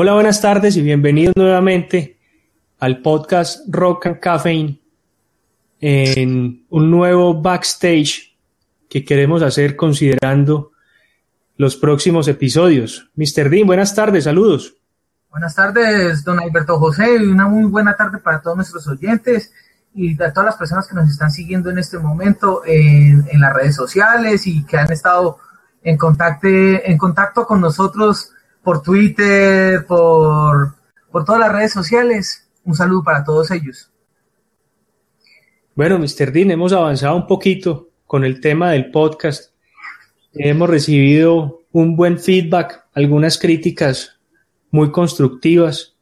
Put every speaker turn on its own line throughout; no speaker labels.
Hola, buenas tardes y bienvenidos nuevamente al podcast Rock and Caffeine en un nuevo backstage que queremos hacer considerando los próximos episodios. Mr. Dean, buenas tardes, saludos.
Buenas tardes, don Alberto José, y una muy buena tarde para todos nuestros oyentes y a todas las personas que nos están siguiendo en este momento en, en las redes sociales y que han estado en contacto, en contacto con nosotros por Twitter, por, por todas las redes sociales. Un saludo para todos ellos.
Bueno, Mr. Dean, hemos avanzado un poquito con el tema del podcast. Hemos recibido un buen feedback, algunas críticas muy constructivas.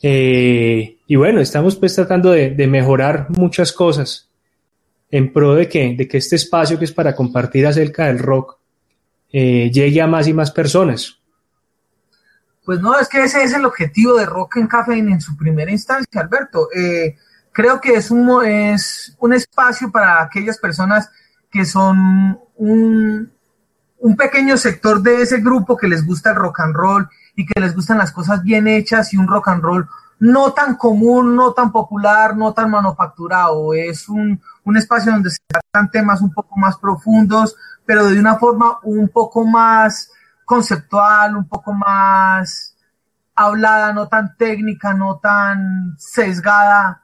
Eh, y bueno, estamos pues tratando de, mejorar muchas cosas en pro de que, de que este espacio que es para compartir acerca del rock eh, llegue a más y más personas.
Pues no, es que ese es el objetivo de Rock and Caffeine en su primera instancia, Alberto. Eh, creo que es un, es un espacio para aquellas personas que son un, un pequeño sector de ese grupo que les gusta el rock and roll y que les gustan las cosas bien hechas y un rock and roll no tan común, no tan popular, no tan manufacturado. Es un, un espacio donde se tratan temas un poco más profundos, pero de una forma un poco más conceptual, un poco más hablada, no tan técnica, no tan sesgada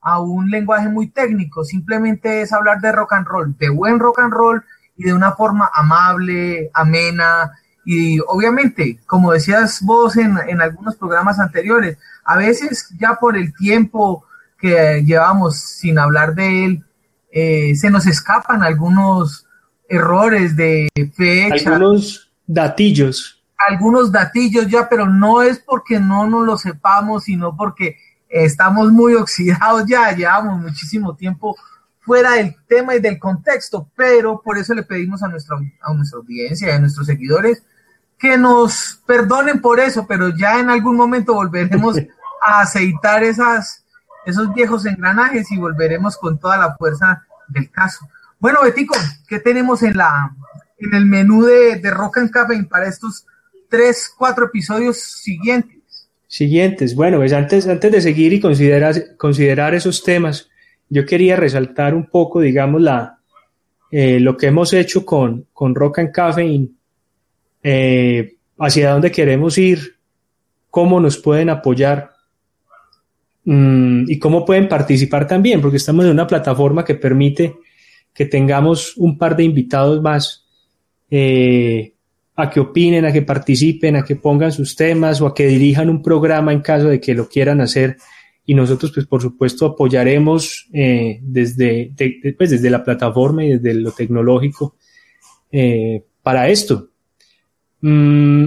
a un lenguaje muy técnico. Simplemente es hablar de rock and roll, de buen rock and roll y de una forma amable, amena. Y obviamente, como decías vos en, en algunos programas anteriores, a veces ya por el tiempo que llevamos sin hablar de él, eh, se nos escapan algunos errores de fecha.
Datillos.
Algunos datillos ya, pero no es porque no nos lo sepamos, sino porque estamos muy oxidados ya, llevamos muchísimo tiempo fuera del tema y del contexto, pero por eso le pedimos a nuestra, a nuestra audiencia a nuestros seguidores que nos perdonen por eso, pero ya en algún momento volveremos a aceitar esas, esos viejos engranajes y volveremos con toda la fuerza del caso. Bueno, Betico, ¿qué tenemos en la, en el menú de, Rock and Caffeine para estos tres, cuatro episodios siguientes?
Siguientes. Bueno, pues antes, antes de seguir y considerar, considerar esos temas, yo quería resaltar un poco, digamos, la, eh, lo que hemos hecho con, con Rock and Caffeine, eh, hacia dónde queremos ir, cómo nos pueden apoyar mmm, y cómo pueden participar también, porque estamos en una plataforma que permite que tengamos un par de invitados más eh, a que opinen, a que participen, a que pongan sus temas o a que dirijan un programa en caso de que lo quieran hacer. Y nosotros, pues, por supuesto, apoyaremos eh, desde, de, pues, desde la plataforma y desde lo tecnológico eh, para esto. Mm,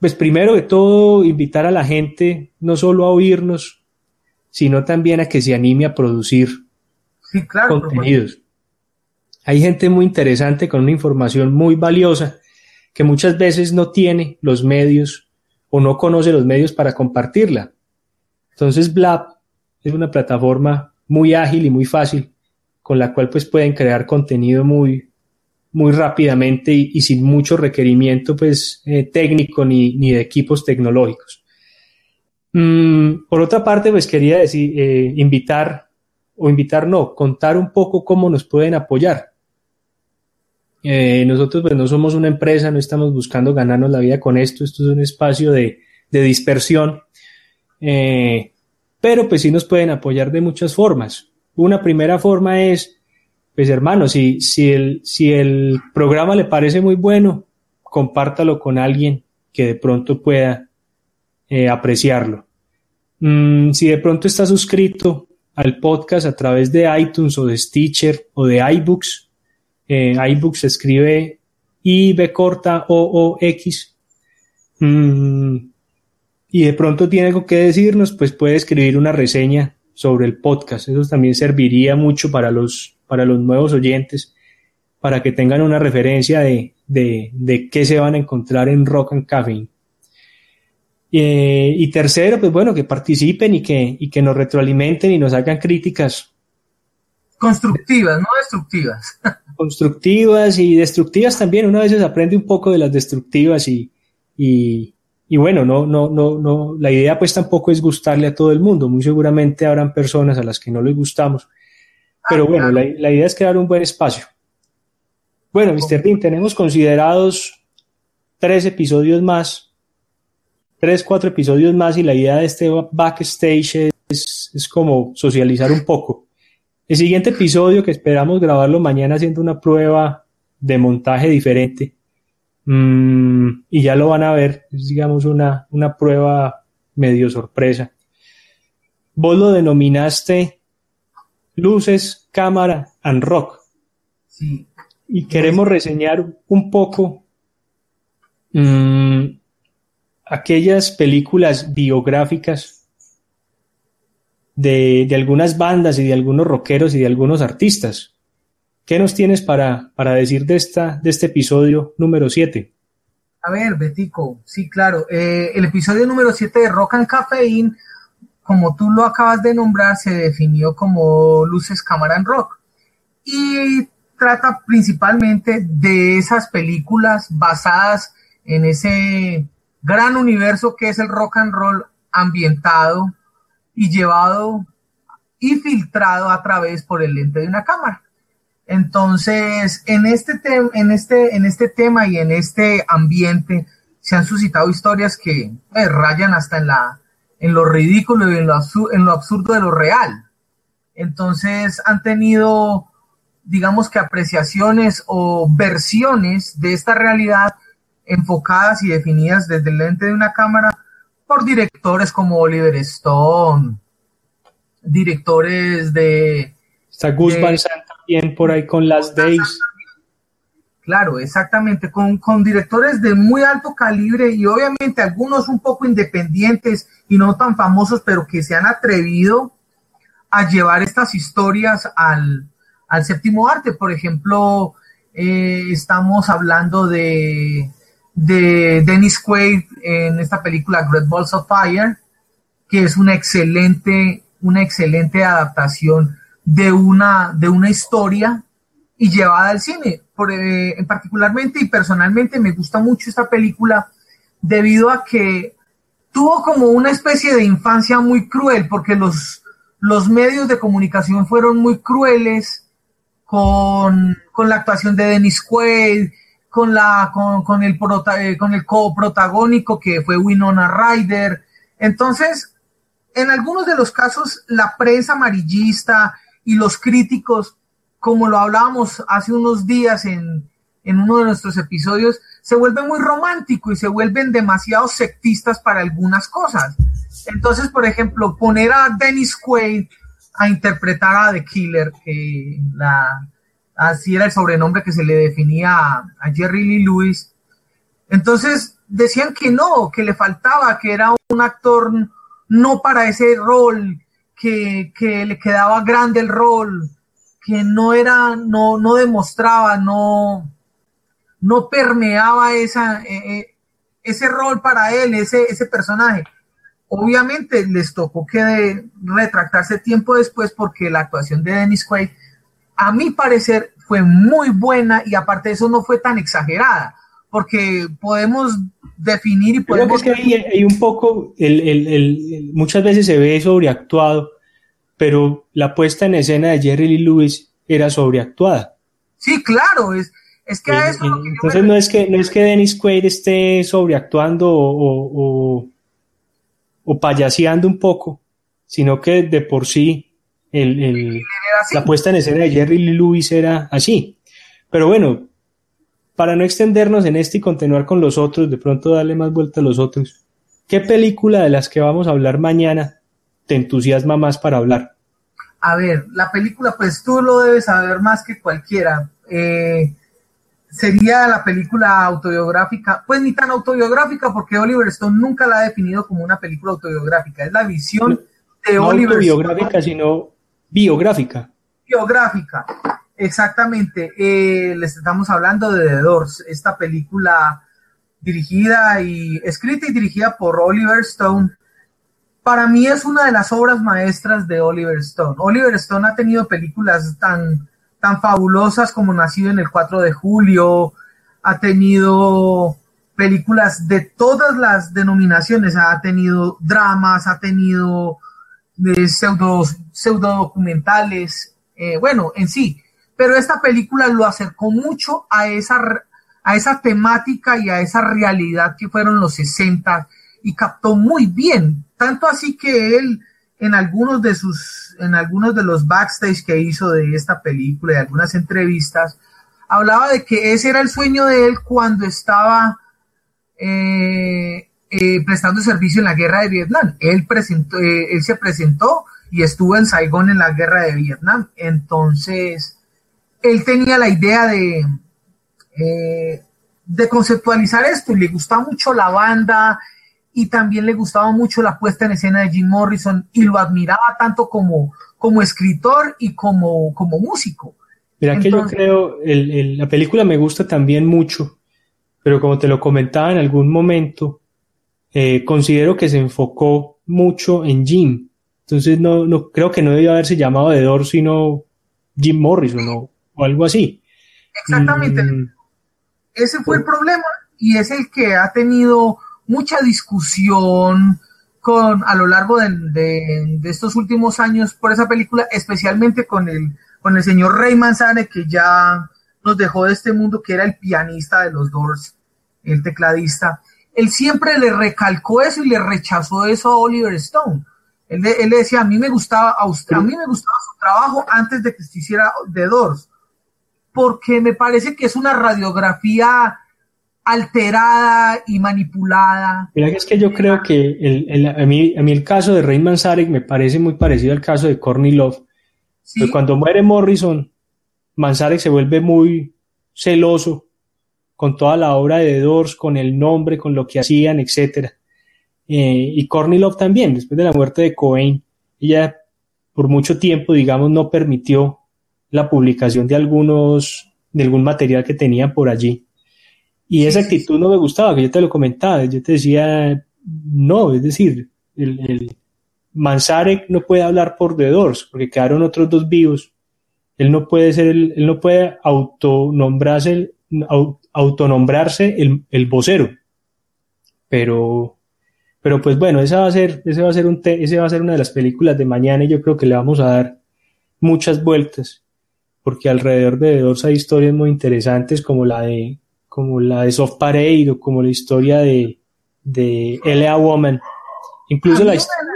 pues primero de todo, invitar a la gente no solo a oírnos, sino también a que se anime a producir
sí, claro,
contenidos. Hay gente muy interesante con una información muy valiosa que muchas veces no tiene los medios o no conoce los medios para compartirla. Entonces Blab es una plataforma muy ágil y muy fácil con la cual pues pueden crear contenido muy, muy rápidamente y, sin mucho requerimiento pues eh, técnico ni, ni, de equipos tecnológicos. Mm, por otra parte pues quería decir, eh, invitar o invitar no, contar un poco cómo nos pueden apoyar. Eh, nosotros pues no somos una empresa, no estamos buscando ganarnos la vida con esto, esto es un espacio de, dispersión, eh, pero pues sí nos pueden apoyar de muchas formas. Una primera forma es, pues hermano, si, si, el, si el programa le parece muy bueno, compártalo con alguien que de pronto pueda eh, apreciarlo. Mm, si de pronto está suscrito al podcast a través de iTunes o de Stitcher o de iBooks, Eh, iBooks se escribe I, B corta, O, O, X. Mm, y de pronto tiene algo que decirnos, pues puede escribir una reseña sobre el podcast. Eso también serviría mucho para los, para los nuevos oyentes, para que tengan una referencia de, de, de qué se van a encontrar en Rock and Caffeine. Eh, y tercero, pues bueno, que participen y que, y que nos retroalimenten y nos hagan críticas.
Constructivas, no destructivas.
Constructivas y destructivas también. Una vez aprende un poco de las destructivas y, y, y bueno, no, no, no, no, la idea pues tampoco es gustarle a todo el mundo. Muy seguramente habrán personas a las que no les gustamos. Pero ah, bueno, la, la, idea es crear un buen espacio. Bueno, Mr. Dean, tenemos considerados tres episodios más tres, cuatro episodios más y la idea de este backstage es, es como socializar un poco. El siguiente episodio que esperamos grabarlo mañana haciendo una prueba de montaje diferente. Mm, y ya lo van a ver, es digamos una, una prueba medio sorpresa. Vos lo denominaste luces, cámara and rock.
Sí.
Y queremos reseñar un poco mmm, aquellas películas biográficas de, de, algunas bandas y de algunos rockeros y de algunos artistas. ¿Qué nos tienes para, para decir de, esta, de este episodio número 7?
A ver, Betico, sí, claro. Eh, el episodio número 7 de Rock and Caffeine, como tú lo acabas de nombrar, se definió como Luces, Cámara en Rock. Y trata principalmente de esas películas basadas en ese gran universo que es el rock and roll ambientado y llevado y filtrado a través por el lente de una cámara. Entonces, en este, en este, en este tema y en este ambiente se han suscitado historias que eh, rayan hasta en, la, en lo ridículo y en lo, en lo absurdo de lo real. Entonces, han tenido, digamos que apreciaciones o versiones de esta realidad enfocadas y definidas desde el lente de una cámara por directores como Oliver Stone, directores de...
Está Gus Van Sant también por ahí con Las Days.
Claro, exactamente, con, con directores de muy alto calibre y obviamente algunos un poco independientes y no tan famosos, pero que se han atrevido a llevar estas historias al, al séptimo arte. Por ejemplo, eh, estamos hablando de de Dennis Quaid en esta película Great Balls of Fire, que es una excelente, una excelente adaptación de una, de una historia y llevada al cine. Por, eh, en particularmente y personalmente me gusta mucho esta película debido a que tuvo como una especie de infancia muy cruel, porque los, los medios de comunicación fueron muy crueles con, con la actuación de Dennis Quaid, con, la, con, con el, eh, con el coprotagónico que fue Winona Ryder. Entonces, en algunos de los casos, la prensa amarillista y los críticos, como lo hablábamos hace unos días en, en uno de nuestros episodios, se vuelven muy románticos y se vuelven demasiado sectistas para algunas cosas. Entonces, por ejemplo, poner a Dennis Quaid a interpretar a The Killer, que la, así era el sobrenombre que se le definía a, Jerry Lee Lewis. Entonces decían que no, que le faltaba, que era un actor no para ese rol, que, le quedaba grande el rol, que no era, no, no demostraba, no, no permeaba esa, e, e, ese rol para él, ese, ese personaje. Obviamente les tocó que retractarse tiempo después porque la actuación de Dennis Quaid a mi parecer fue muy buena y aparte de eso no fue tan exagerada, porque podemos definir y podemos...
Creo que hay, un poco, el, muchas veces se ve sobreactuado, pero la puesta en escena de Jerry Lee Lewis era sobreactuada.
Sí, claro, es, es que
eso... entonces no es que, no es que Dennis Quaid esté sobreactuando o, o, o payaseando un poco, sino que de por sí el, la puesta en escena de Jerry Lee Lewis era así. Pero bueno, para no extendernos en este y continuar con los otros, de pronto darle más vuelta a los otros, ¿qué película de las que vamos a hablar mañana te entusiasma más para hablar?
A ver, la película, pues tú lo debes saber más que cualquiera. eh, sería la película autobiográfica, pues ni tan autobiográfica porque Oliver Stone nunca la ha definido como una película autobiográfica, es la visión de
no
Oliver
autobiográfica, sino biográfica.
Biográfica, exactamente. Eh, les estamos hablando de The Doors, esta película dirigida y escrita y dirigida por Oliver Stone. Para mí es una de las obras maestras de Oliver Stone. Oliver Stone ha tenido películas tan tan fabulosas como Nacido en el 4 de julio, ha tenido películas de todas las denominaciones, ha tenido dramas, ha tenido eh, pseudo, pseudo documentales, eh, bueno, en sí, pero esta película lo acercó mucho a esa, a esa temática y a esa realidad que fueron los 60 y captó muy bien, tanto así que él en algunos de sus, en algunos de los backstage que hizo de esta película y algunas entrevistas, hablaba de que ese era el sueño de él cuando estaba eh, eh, prestando servicio en la guerra de Vietnam. Él, presentó, eh, él se presentó y estuvo en Saigón en la guerra de Vietnam. Entonces, él tenía la idea de, de conceptualizar esto y le gustaba mucho la banda, y también le gustaba mucho la puesta en escena de Jim Morrison y lo admiraba tanto como, como escritor y como, como músico.
Mira que yo creo, el, la película me gusta también mucho, pero como te lo comentaba en algún momento, eh, considero que se enfocó mucho en Jim. Entonces no, no creo que no debió haberse llamado The Doors, sino Jim Morrison o, o algo así.
Exactamente. Mm. Ese fue el problema y es el que ha tenido mucha discusión con, a lo largo de, estos últimos años por esa película, especialmente con el, con el señor Ray Manzane, que ya nos dejó de este mundo, que era el pianista de los Doors, el tecladista. Él siempre le recalcó eso y le rechazó eso a Oliver Stone. Él, él le decía, a mí me gustaba, a, usted, a mí me gustaba su trabajo antes de que se hiciera The Doors, porque me parece que es una radiografía alterada y manipulada.
Mira es que yo creo que el, a, mí, a mí el caso de Ray Manzarek me parece muy parecido al caso de Courtney Love. Cuando muere Morrison, Manzarek se vuelve muy celoso con toda la obra de Doors, con el nombre, con lo que hacían, etc. Eh, y Courtney Love también, después de la muerte de Cobain, ella por mucho tiempo, digamos, no permitió la publicación de algunos, de algún material que tenía por allí. Y esa actitud no me gustaba, que yo te lo comentaba, yo te decía, no, es decir, el, el Manzarek no puede hablar por The Doors, porque quedaron otros dos vivos. Él no puede ser, el, él no puede autonombrarse, el, autonombrarse el, el vocero. Pero, pero pues bueno, esa va a ser, ese va a ser un, ese va a ser una de las películas de mañana y yo creo que le vamos a dar muchas vueltas, porque alrededor de Doors hay historias muy interesantes como la de como la de Soft Parade o como la historia de, de L.A. Woman. Incluso la historia.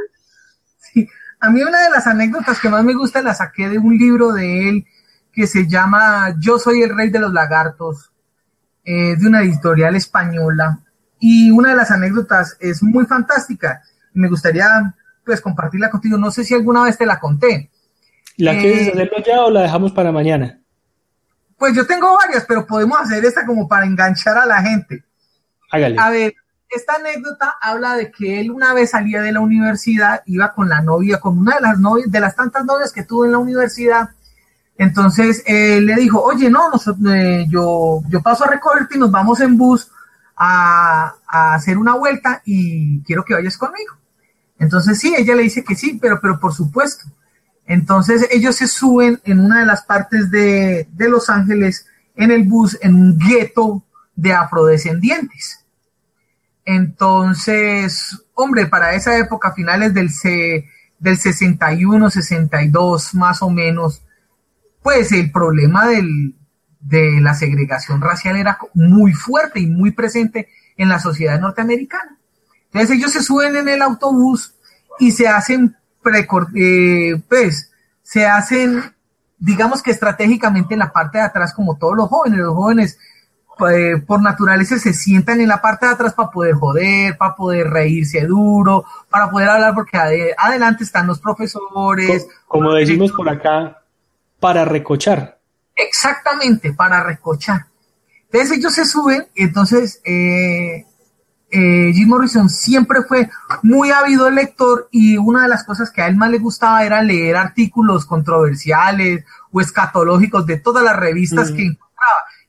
Sí. A mí una de las anécdotas que más me gusta la saqué de un libro de él que se llama Yo soy el rey de los lagartos, eh, de una editorial española. Y una de las anécdotas es muy fantástica. Me gustaría pues compartirla contigo. No sé si alguna vez te la conté.
¿La quieres eh, hacerlo ya o la dejamos para mañana?
Pues yo tengo varias, pero podemos hacer esta como para enganchar a la gente.
Hágale.
A ver, esta anécdota habla de que él una vez salía de la universidad, iba con la novia, con una de las novias, de las tantas novias que tuvo en la universidad. Entonces él le dijo, oye, no, eh, yo, yo paso a recogerte y nos vamos en bus a, hacer una vuelta y quiero que vayas conmigo. Entonces sí, ella le dice que sí, pero, pero por supuesto. Entonces ellos se suben en una de las partes de, Los Ángeles en el bus en un gueto de afrodescendientes. Entonces, hombre, para esa época, finales del, del 61, 62 más o menos, pues el problema del, de la segregación racial era muy fuerte y muy presente en la sociedad norteamericana. Entonces ellos se suben en el autobús y se hacen eh, pues, se hacen, digamos que estratégicamente en la parte de atrás, como todos los jóvenes. Los jóvenes, eh, por naturaleza, se sientan en la parte de atrás para poder joder, para poder reírse duro, para poder hablar, porque adelante están los profesores.
Como, decimos por acá, para recochar.
Exactamente, para recochar. Entonces ellos se suben, entonces eh, eh, Jim Morrison siempre fue muy ávido lector y una de las cosas que a él más le gustaba era leer artículos controversiales o escatológicos de todas las revistas que encontraba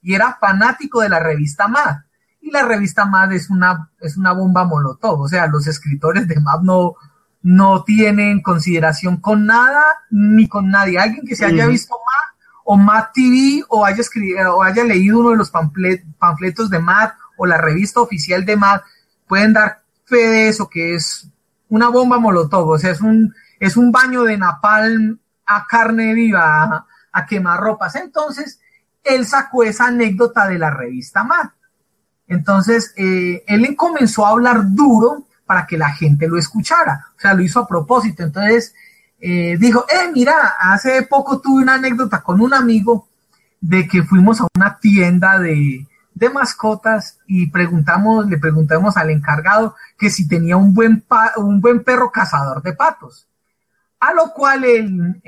y era fanático de la revista Mad. Y la revista Mad es una, es una bomba molotov, o sea, los escritores de Mad no, no tienen consideración con nada ni con nadie. Alguien que se haya visto Mad o Mad TV o haya, escrito, o haya leído uno de los panfletos de Mad o la revista oficial de MAD pueden dar fe de eso, que es una bomba molotov, o sea, es un, es un baño de napalm a carne viva, a, quemar ropas. Entonces, él sacó esa anécdota de la revista MAD. Entonces, eh, él comenzó a hablar duro para que la gente lo escuchara, o sea, lo hizo a propósito. Entonces, eh, dijo, eh, mira, hace poco tuve una anécdota con un amigo de que fuimos a una tienda de, de mascotas y preguntamos, le preguntamos al encargado que si tenía un buen, un buen perro cazador de patos. A lo cual el,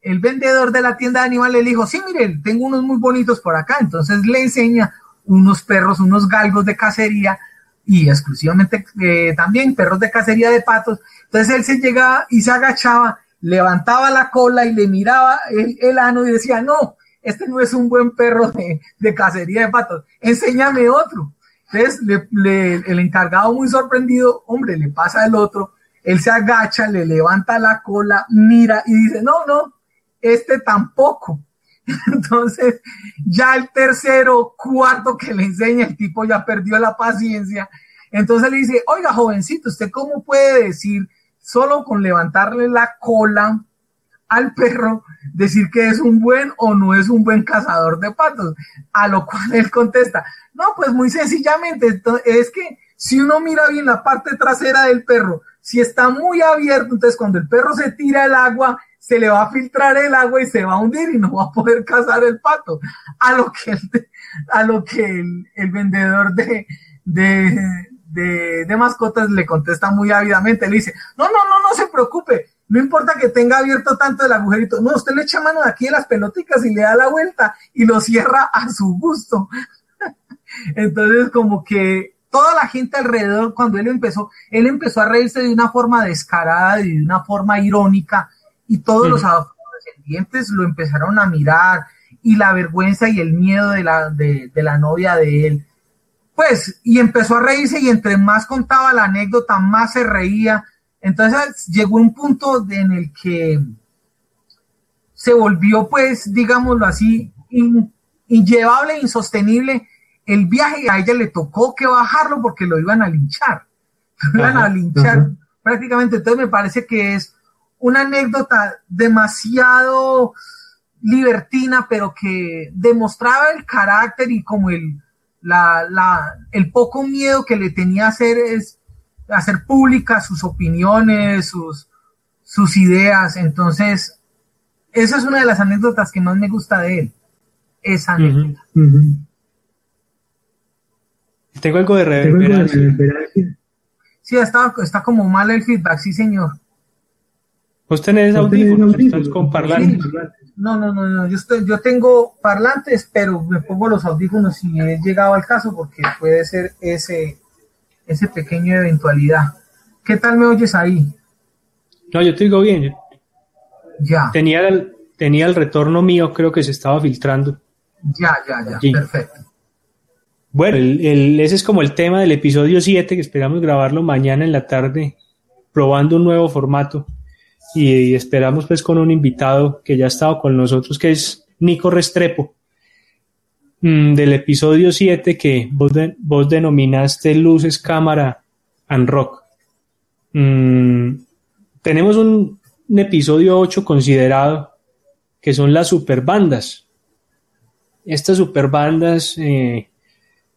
el, vendedor de la tienda de animales le dijo, sí, miren, tengo unos muy bonitos por acá. Entonces le enseña unos perros, unos galgos de cacería y exclusivamente eh, también perros de cacería de patos. Entonces él se llegaba y se agachaba, levantaba la cola y le miraba el, el ano y decía, no, este no es un buen perro de, cacería de patos, enséñame otro. Entonces, el encargado muy sorprendido, hombre, le pasa el otro, él se agacha, le levanta la cola, mira y dice, no, no, este tampoco. Entonces, ya el tercero, cuarto que le enseña, el tipo ya perdió la paciencia. Entonces le dice, oiga, jovencito, ¿usted cómo puede decir solo con levantarle la cola al perro decir que es un buen o no es un buen cazador de patos. A lo cual él contesta, no, pues muy sencillamente, es que si uno mira bien la parte trasera del perro, si está muy abierto, entonces cuando el perro se tira el agua, se le va a filtrar el agua y se va a hundir y no va a poder cazar el pato. A lo que el, a lo que el, vendedor de, de, de, de mascotas le contesta muy ávidamente, le dice, no, no, no, no se preocupe, no importa que tenga abierto tanto el agujerito, no, usted le echa mano de aquí de las peloticas y le da la vuelta y lo cierra a su gusto. Entonces, como que toda la gente alrededor, cuando él empezó, él empezó a reírse de una forma descarada y de una forma irónica, y todos los descendientes lo empezaron a mirar, y la vergüenza y el miedo de la, de, de la novia de él. Pues, y empezó a reírse, y entre más contaba la anécdota, más se reía entonces llegó un punto en el que se volvió, pues, digámoslo así, in, inllevable, insostenible el viaje. A ella le tocó que bajarlo porque lo iban a linchar. Lo iban a linchar prácticamente. Entonces me parece que es una anécdota demasiado libertina, pero que demostraba el carácter y como el, la, el poco miedo que le tenía a hacer es hacer públicas sus opiniones, sus, sus ideas. Entonces, esa es una de las anécdotas que más me gusta de él. Esa anécdota.
Tengo algo de reverberancia.
Sí, está, está como mal el feedback, sí, señor.
¿Vos tenés audífonos? con parlantes?
No, no, no, no. Yo, estoy, yo tengo parlantes, pero me pongo los audífonos si he llegado al caso, porque puede ser ese, ese pequeño eventualidad. ¿Qué tal me oyes ahí?
No, yo te digo bien.
Ya.
Tenía el, tenía el retorno mío, creo que se estaba filtrando.
Ya, ya, ya, perfecto.
Bueno, el, ese es como el tema del episodio 7, que esperamos grabarlo mañana en la tarde, probando un nuevo formato. Y, esperamos pues con un invitado que ya ha estado con nosotros, que es Nico Restrepo. Mm, del episodio 7 que vos, vos denominaste Luces, Cámara and Rock. Mm, tenemos un, episodio 8 considerado que son las superbandas. Estas superbandas, eh,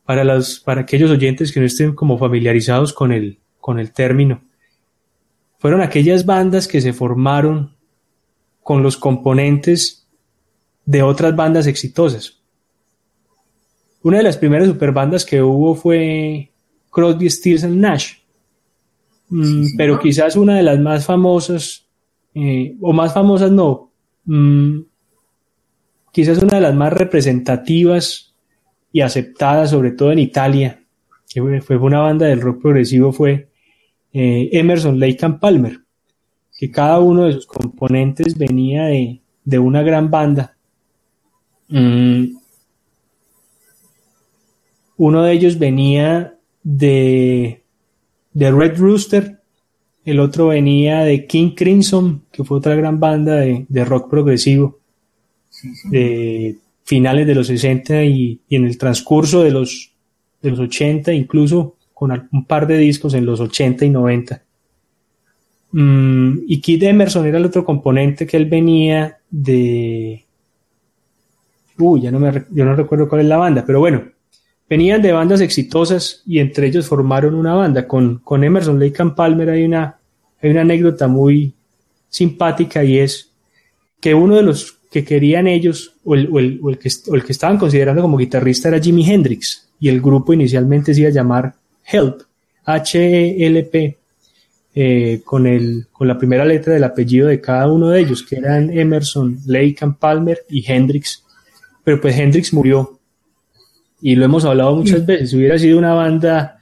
para, los, para aquellos oyentes que no estén como familiarizados con el, con el término, fueron aquellas bandas que se formaron con los componentes de otras bandas exitosas. Una de las primeras superbandas que hubo fue Crosby, Stills and Nash. Mm, pero quizás una de las más famosas, eh, o más famosas no, mm, quizás una de las más representativas y aceptadas, sobre todo en Italia, que fue una banda del rock progresivo, fue eh, Emerson, Lake and Palmer, que cada uno de sus componentes venía de, una gran banda. Mm. Uno de ellos venía de, de Red Rooster, el otro venía de King Crimson, que fue otra gran banda de, rock progresivo de finales de los 60 y, y, en el transcurso de los, de los 80, incluso con un par de discos en los 80 y 90. Mm, y Kid Emerson era el otro componente que él venía de... Uy, ya no me yo no recuerdo cuál es la banda, pero bueno, venían de bandas exitosas y entre ellos formaron una banda. Con, con Emerson, Lake and Palmer hay una, hay una anécdota muy simpática y es que uno de los que querían ellos, o el, o el, o el, que, o el que estaban considerando como guitarrista era Jimi Hendrix, y el grupo inicialmente se iba a llamar Help, H-E-L-P, eh, con, el, con la primera letra del apellido de cada uno de ellos, que eran Emerson, Lake and Palmer y Hendrix. Pero pues Hendrix murió. Y lo hemos hablado muchas veces. Si hubiera sido una banda,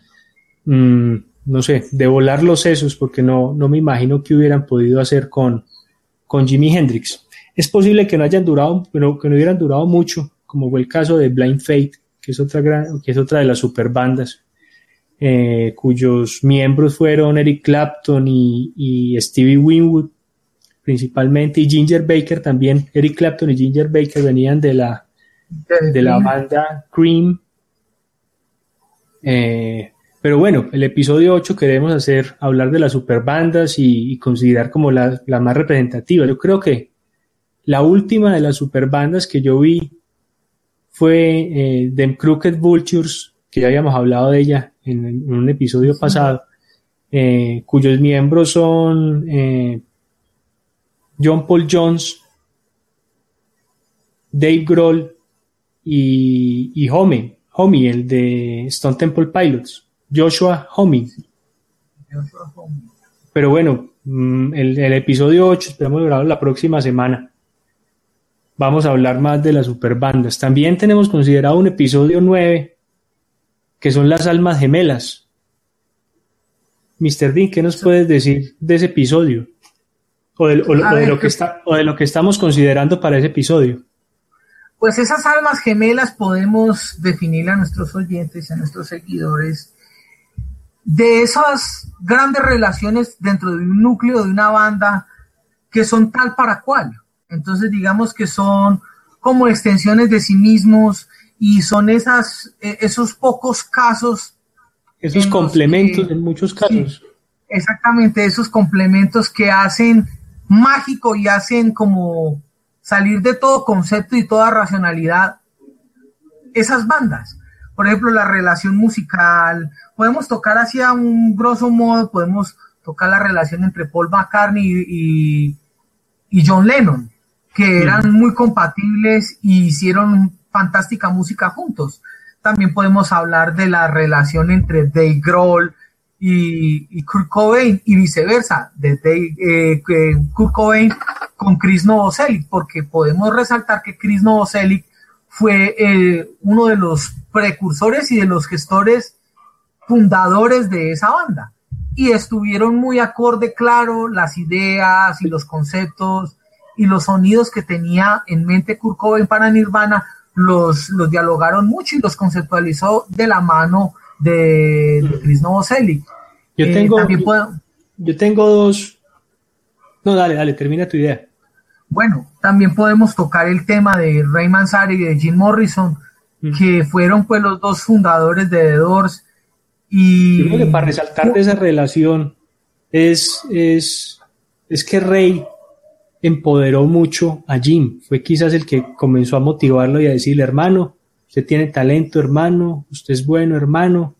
mm, no sé, de volar los sesos, porque no, no me imagino que hubieran podido hacer con, con Jimi Hendrix. Es posible que no hayan durado, pero que no hubieran durado mucho, como fue el caso de Blind Fate, que es otra gran, que es otra de las super bandas eh, cuyos miembros fueron Eric Clapton y, Stevie Winwood principalmente, y Ginger Baker también. Eric Clapton y Ginger Baker venían de la, de la banda Cream. Eh, pero bueno, el episodio 8 queremos hacer, hablar de las superbandas y, y considerar como la, más representativa. Yo creo que la última de las superbandas que yo vi fue eh, The Crooked Vultures, que ya habíamos hablado de ella en, un episodio pasado, eh, cuyos miembros son eh, John Paul Jones, Dave Grohl y, y Homie, Homie, el de Stone Temple Pilots, Joshua Homie. Pero bueno, mm, el, el episodio 8 esperamos grabarlo la próxima semana. Vamos a hablar más de las superbandas. También tenemos considerado un episodio 9 que son las almas gemelas. Mr. Dean, ¿qué nos puedes decir de ese episodio? O de, lo, que está, o de lo que estamos considerando para ese episodio.
Pues esas almas gemelas podemos definir a nuestros oyentes, a nuestros seguidores, de esas grandes relaciones dentro de un núcleo de una banda que son tal para cual. Entonces digamos que son como extensiones de sí mismos, y son esas, eh, esos pocos casos.
Esos complementos en muchos casos.
exactamente, esos complementos que hacen mágico y hacen como salir de todo concepto y toda racionalidad esas bandas. Por ejemplo, la relación musical, podemos tocar hacia un grosso modo, podemos tocar la relación entre Paul McCartney y, y John Lennon, que eran muy compatibles y hicieron fantástica música juntos. También podemos hablar de la relación entre Dave Grohl y, Kurt Cobain y viceversa, de eh, Kurt Cobain con Chris Novoselic, porque podemos resaltar que Chris Novoselic fue eh, uno de los precursores y de los gestores fundadores de esa banda. Y estuvieron muy acorde, claro, las ideas y los conceptos y los sonidos que tenía en mente Kurt Cobain para Nirvana los, los dialogaron mucho y los conceptualizó de la mano de, de Chris Novoselic.
Yo eh, tengo, yo tengo dos. No, dale, dale, termina tu idea.
Bueno, también podemos tocar el tema de Ray Manzarek y de Jim Morrison, mm. que fueron pues los dos fundadores de The Doors. Y
que para resaltar de esa relación es, es, es que Ray empoderó mucho a Jim. Fue quizás el que comenzó a motivarlo y a decirle, hermano, usted tiene talento, hermano, usted es bueno, hermano,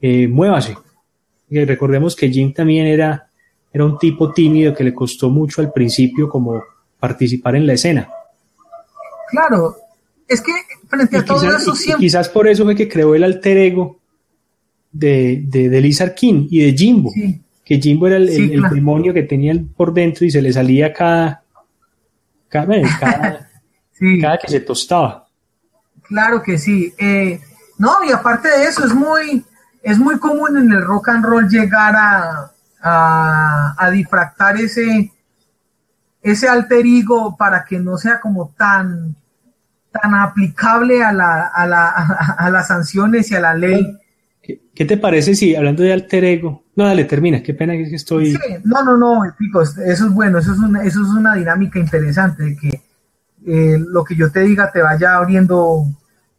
eh, muévase. Y recordemos que Jim también era, era un tipo tímido que le costó mucho al principio como participar en la escena.
Claro, es que frente a todo eso siempre...
quizás por eso fue que creó el alter ego de, de, de Lizard King y de Jimbo. Que Jimbo era el, demonio que tenía por dentro y se le salía cada, cada que se tostaba.
Claro que sí. Eh, no, y aparte de eso, es muy, es muy común en el rock and roll llegar a, a, difractar ese, ese alter ego para que no sea como tan, tan aplicable a, la, a, la, a, las sanciones y a la ley.
¿Qué, te parece si, hablando de alter ego, no, dale, termina, qué pena que estoy...
no, no, no, chicos, eso es bueno, eso es una, eso es una dinámica interesante, de que eh, lo que yo te diga te vaya abriendo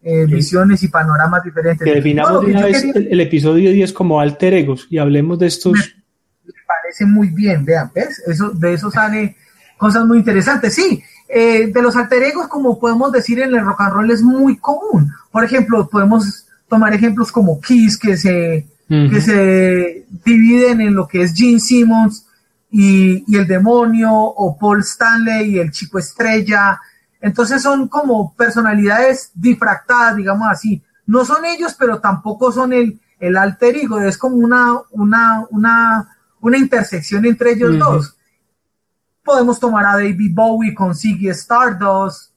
eh, visiones y panoramas diferentes.
Que definamos una vez el, episodio 10 como alter egos y hablemos de estos...
Me, parece muy bien, vean, ¿ves? Eso, de eso sale cosas muy interesantes. Sí, eh, de los alter egos, como podemos decir en el rock and roll, es muy común. Por ejemplo, podemos tomar ejemplos como Kiss, que se, que se dividen en lo que es Gene Simmons y, y, el demonio, o Paul Stanley y el chico estrella. Entonces son como personalidades difractadas, digamos así. No son ellos, pero tampoco son el, el alter ego, es como una, una, una, una intersección entre ellos dos. Podemos tomar a David Bowie con Ziggy Stardust.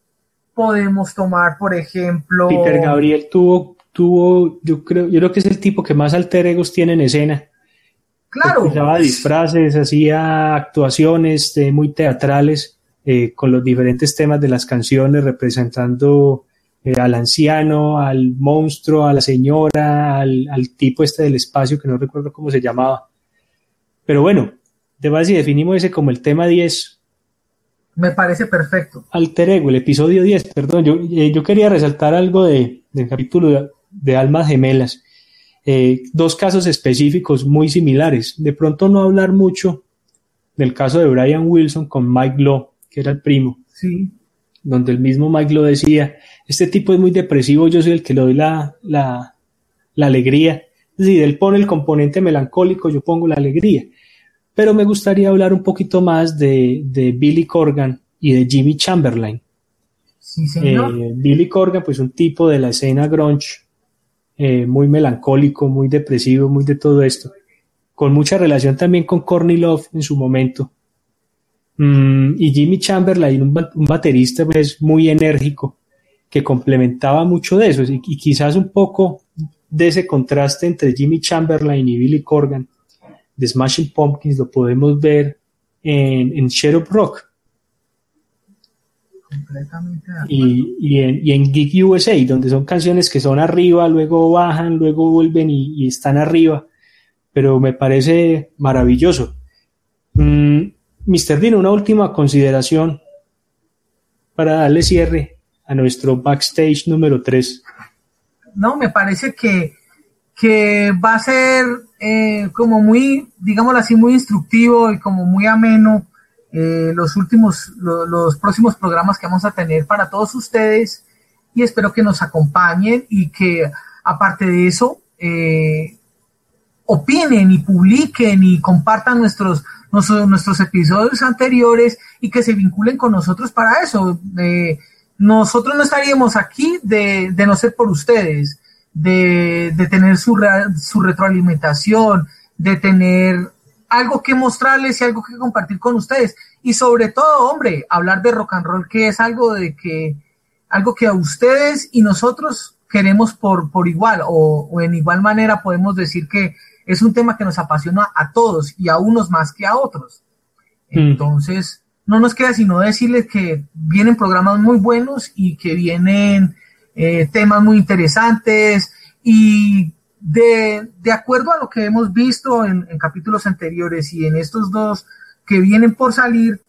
Podemos tomar, por ejemplo.
Peter Gabriel tuvo, tuvo, yo creo, yo creo que es el tipo que más alter egos tiene en escena.
Claro.
Usaba disfraces, hacía actuaciones muy teatrales eh, con los diferentes temas de las canciones, representando eh, al anciano, al monstruo, a la señora, al, al, tipo este del espacio que no recuerdo cómo se llamaba. Pero bueno, te vas y definimos ese como el tema 10.
Me parece perfecto.
Alter ego, el episodio 10, perdón. Yo, eh, yo quería resaltar algo de, del capítulo de, Almas Gemelas. Eh, dos casos específicos muy similares. De pronto no hablar mucho del caso de Brian Wilson con Mike Lowe, que era el primo.
Sí.
Donde el mismo Mike lo decía, este tipo es muy depresivo, yo soy el que le doy la, la, la alegría. Es decir, él pone el componente melancólico, yo pongo la alegría. Pero me gustaría hablar un poquito más de, de Billy Corgan y de Jimmy Chamberlain.
Sí, señor.
Eh, Billy Corgan, pues un tipo de la escena grunge, eh, muy melancólico, muy depresivo, muy de todo esto. Con mucha relación también con Courtney Love en su momento. Mm, y Jimmy Chamberlain, un, baterista pues muy enérgico, que complementaba mucho de eso. Y, quizás un poco de ese contraste entre Jimmy Chamberlain y Billy Corgan de Smashing Pumpkins lo podemos ver en, en Rock. Y, y, en, y en Geek USA, donde son canciones que son arriba, luego bajan, luego vuelven y, están arriba. Pero me parece maravilloso. Mm, Mr. Dean, una última consideración para darle cierre a nuestro backstage número 3.
No, me parece que que va a ser eh, como muy, digámoslo así, muy instructivo y como muy ameno eh, los últimos, los próximos programas que vamos a tener para todos ustedes y espero que nos acompañen y que aparte de eso eh, opinen y publiquen y compartan nuestros, nuestros, nuestros episodios anteriores y que se vinculen con nosotros para eso. nosotros no estaríamos aquí de, de no ser por ustedes de, tener su, su retroalimentación, de tener algo que mostrarles y algo que compartir con ustedes. Y sobre todo, hombre, hablar de rock and roll, que es algo de que, algo que a ustedes y nosotros queremos por, por igual, o, en igual manera podemos decir que es un tema que nos apasiona a todos y a unos más que a otros. Mm. Entonces, no nos queda sino decirles que vienen programas muy buenos y que vienen eh, temas muy interesantes y de, de, acuerdo a lo que hemos visto en, capítulos anteriores y en estos dos que vienen por salir,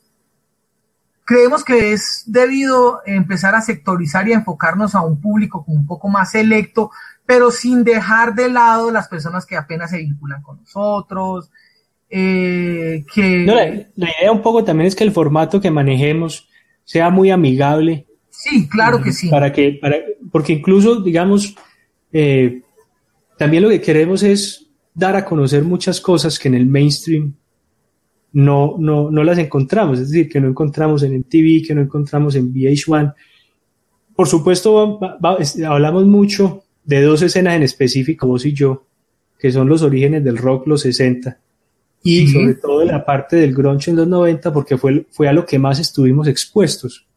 creemos que es debido empezar a sectorizar y a enfocarnos a un público un poco más selecto, pero sin dejar de lado las personas que apenas se vinculan con nosotros. Eh, que...
la, idea un poco también es que el formato que manejemos sea muy amigable
Sí, claro que sí.
Para que, para, porque incluso, digamos, eh, también lo que queremos es dar a conocer muchas cosas que en el mainstream no, no, no las encontramos, es decir, que no encontramos en MTV, que no encontramos en VH1. Por supuesto, hablamos mucho de dos escenas en específico, vos y yo, que son los orígenes del rock los 60 y sobre todo la parte del grunge en los 90 porque fue, fue a lo que más estuvimos expuestos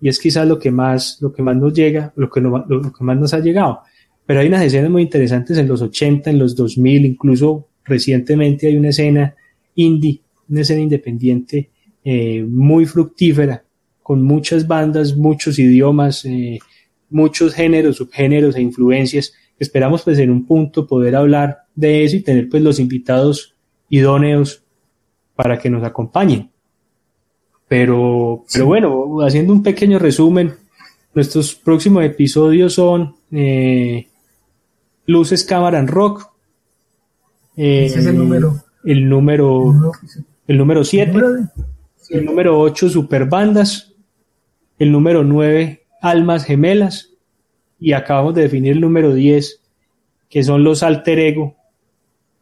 y es quizás lo que más, lo que más nos llega, lo que, lo, que más nos ha llegado. Pero hay unas escenas muy interesantes en los 80, en los 2000, incluso recientemente hay una escena indie, una escena independiente eh, muy fructífera, con muchas bandas, muchos idiomas, eh, muchos géneros, subgéneros e influencias. Esperamos pues en un punto poder hablar de eso y tener pues los invitados idóneos para que nos acompañen. Pero, pero bueno, haciendo un pequeño resumen, nuestros próximos episodios son eh, Luces, Cámara en Rock.
Eh, Ese es el número.
El número, el número 7. El número 8, Superbandas. El número 9, Almas Gemelas. Y acabamos de definir el número 10, que son los alter ego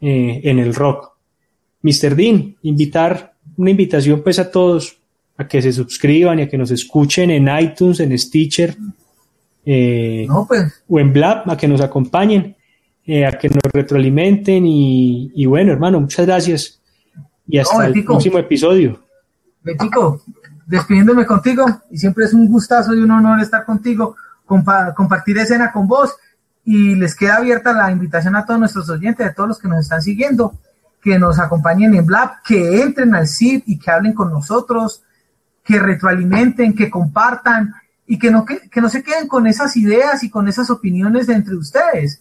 eh, en el rock. Mr. Dean, invitar, una invitación pues a todos a que se suscriban y a que nos escuchen en iTunes, en Stitcher, eh, pues. o en Blab, a que nos acompañen, eh, a que nos retroalimenten y, bueno, hermano, muchas gracias. Y hasta el próximo episodio.
Betico, despidiéndome contigo y siempre es un gustazo y un honor estar contigo, compartir escena con vos y les queda abierta la invitación a todos nuestros oyentes, a todos los que nos están siguiendo, que nos acompañen en Blab, que entren al sitio y que hablen con nosotros, que retroalimenten, que compartan y que no, que, no se queden con esas ideas y con esas opiniones de entre ustedes,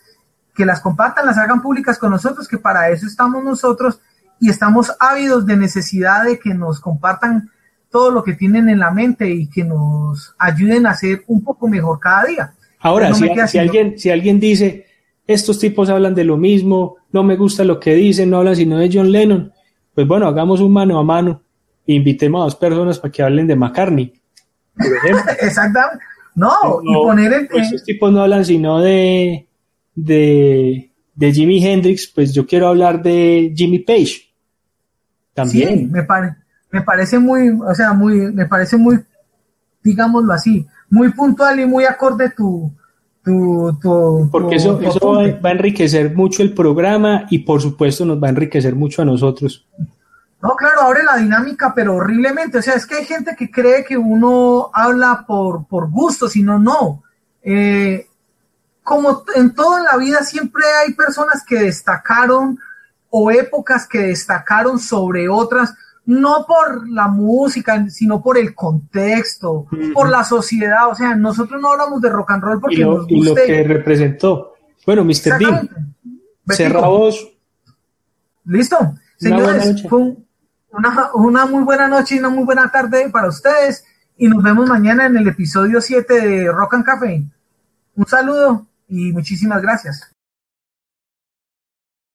que las compartan, las hagan públicas con nosotros, que para eso estamos nosotros y estamos ávidos de necesidad de que nos compartan todo lo que tienen en la mente y que nos ayuden a ser un poco mejor cada día.
Ahora, si, alguien, si alguien dice, estos tipos hablan de lo mismo, no me gusta lo que dicen, no hablan sino de John Lennon, pues bueno, hagamos un mano a mano e invitemos a dos personas para que hablen de McCartney.
Exactamente. No, y poner el...
Pues estos tipos no hablan sino de, de, de Jimi Hendrix, pues yo quiero hablar de Jimmy Page. También.
Sí, me, me parece muy, o sea, muy, me parece muy, digámoslo así, muy puntual y muy acorde tu, tu, tu
porque eso, eso va, a enriquecer mucho el programa y por supuesto nos va a enriquecer mucho a nosotros.
No, claro, abre la dinámica, pero horriblemente. O sea, es que hay gente que cree que uno habla por, por gusto, sino no. Eh, como en todo en la vida, siempre hay personas que destacaron o épocas que destacaron sobre otras no por la música, sino por el contexto, por la sociedad. O sea, nosotros no hablamos de rock and roll porque
y lo,
nos
lo que representó. Bueno, Mr. Dean, cerramos.
Listo. Señores, fue una, una muy buena noche y una muy buena tarde para ustedes. Y nos vemos mañana en el episodio 7 de Rock and Café. Un saludo y muchísimas gracias.